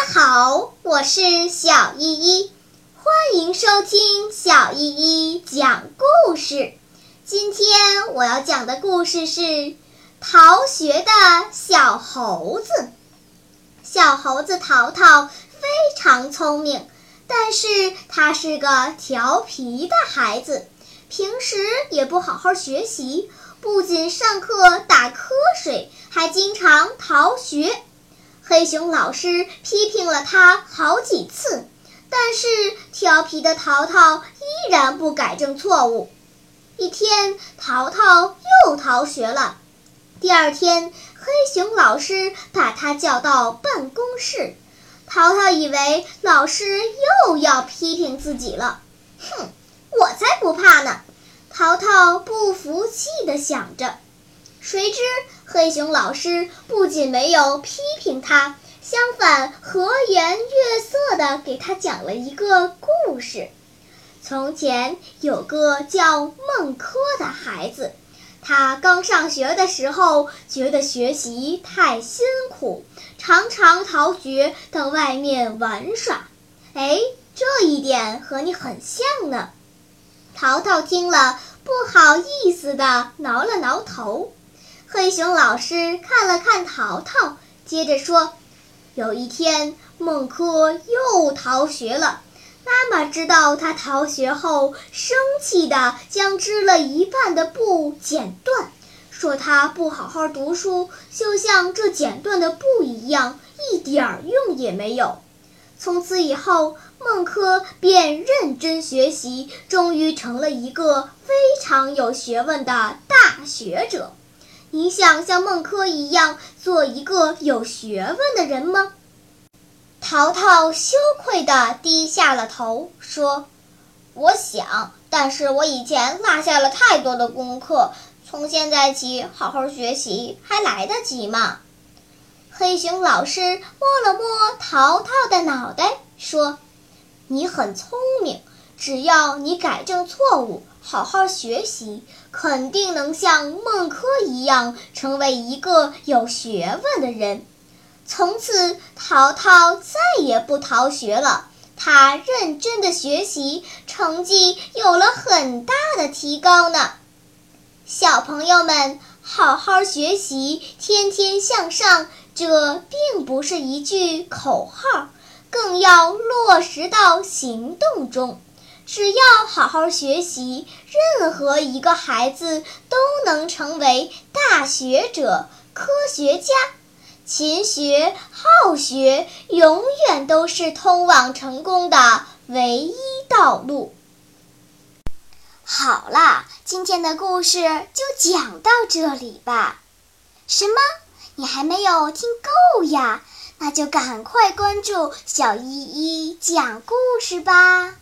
大家好我是小依依，欢迎收听小依依讲故事。今天我要讲的故事是《逃学的小猴子》。小猴子淘淘非常聪明，但是他是个调皮的孩子，平时也不好好学习，不仅上课打瞌睡，还经常逃学。黑熊老师批评了他好几次，但是调皮的淘淘依然不改正错误。一天，淘淘又逃学了。第二天，黑熊老师把他叫到办公室。淘淘以为老师又要批评自己了。哼，我才不怕呢！淘淘不服气地想着。谁知黑熊老师不仅没有批评他，相反和颜悦色地给他讲了一个故事。从前有个叫孟轲的孩子，他刚上学的时候觉得学习太辛苦，常常逃学到外面玩耍。哎，这一点和你很像呢。淘淘听了，不好意思地挠了挠头。黑熊老师看了看淘淘，接着说：“有一天，孟轲又逃学了。妈妈知道他逃学后，生气地将织了一半的布剪断，说他不好好读书，就像这剪断的布一样，一点儿用也没有。从此以后，孟轲便认真学习，终于成了一个非常有学问的大学者。”你想像孟轲一样做一个有学问的人吗？淘淘羞愧地低下了头，说：“我想，但是我以前落下了太多的功课，从现在起好好学习还来得及吗？”黑熊老师摸了摸淘淘的脑袋，说：“你很聪明，只要你改正错误。”好好学习，肯定能像孟轲一样成为一个有学问的人。从此，淘淘再也不逃学了。他认真的学习，成绩有了很大的提高呢。小朋友们，好好学习，天天向上，这并不是一句口号，更要落实到行动中。只要好好学习，任何一个孩子都能成为大学者、科学家。勤学好学，永远都是通往成功的唯一道路。好啦，今天的故事就讲到这里吧。什么？你还没有听够呀？那就赶快关注小依依讲故事吧。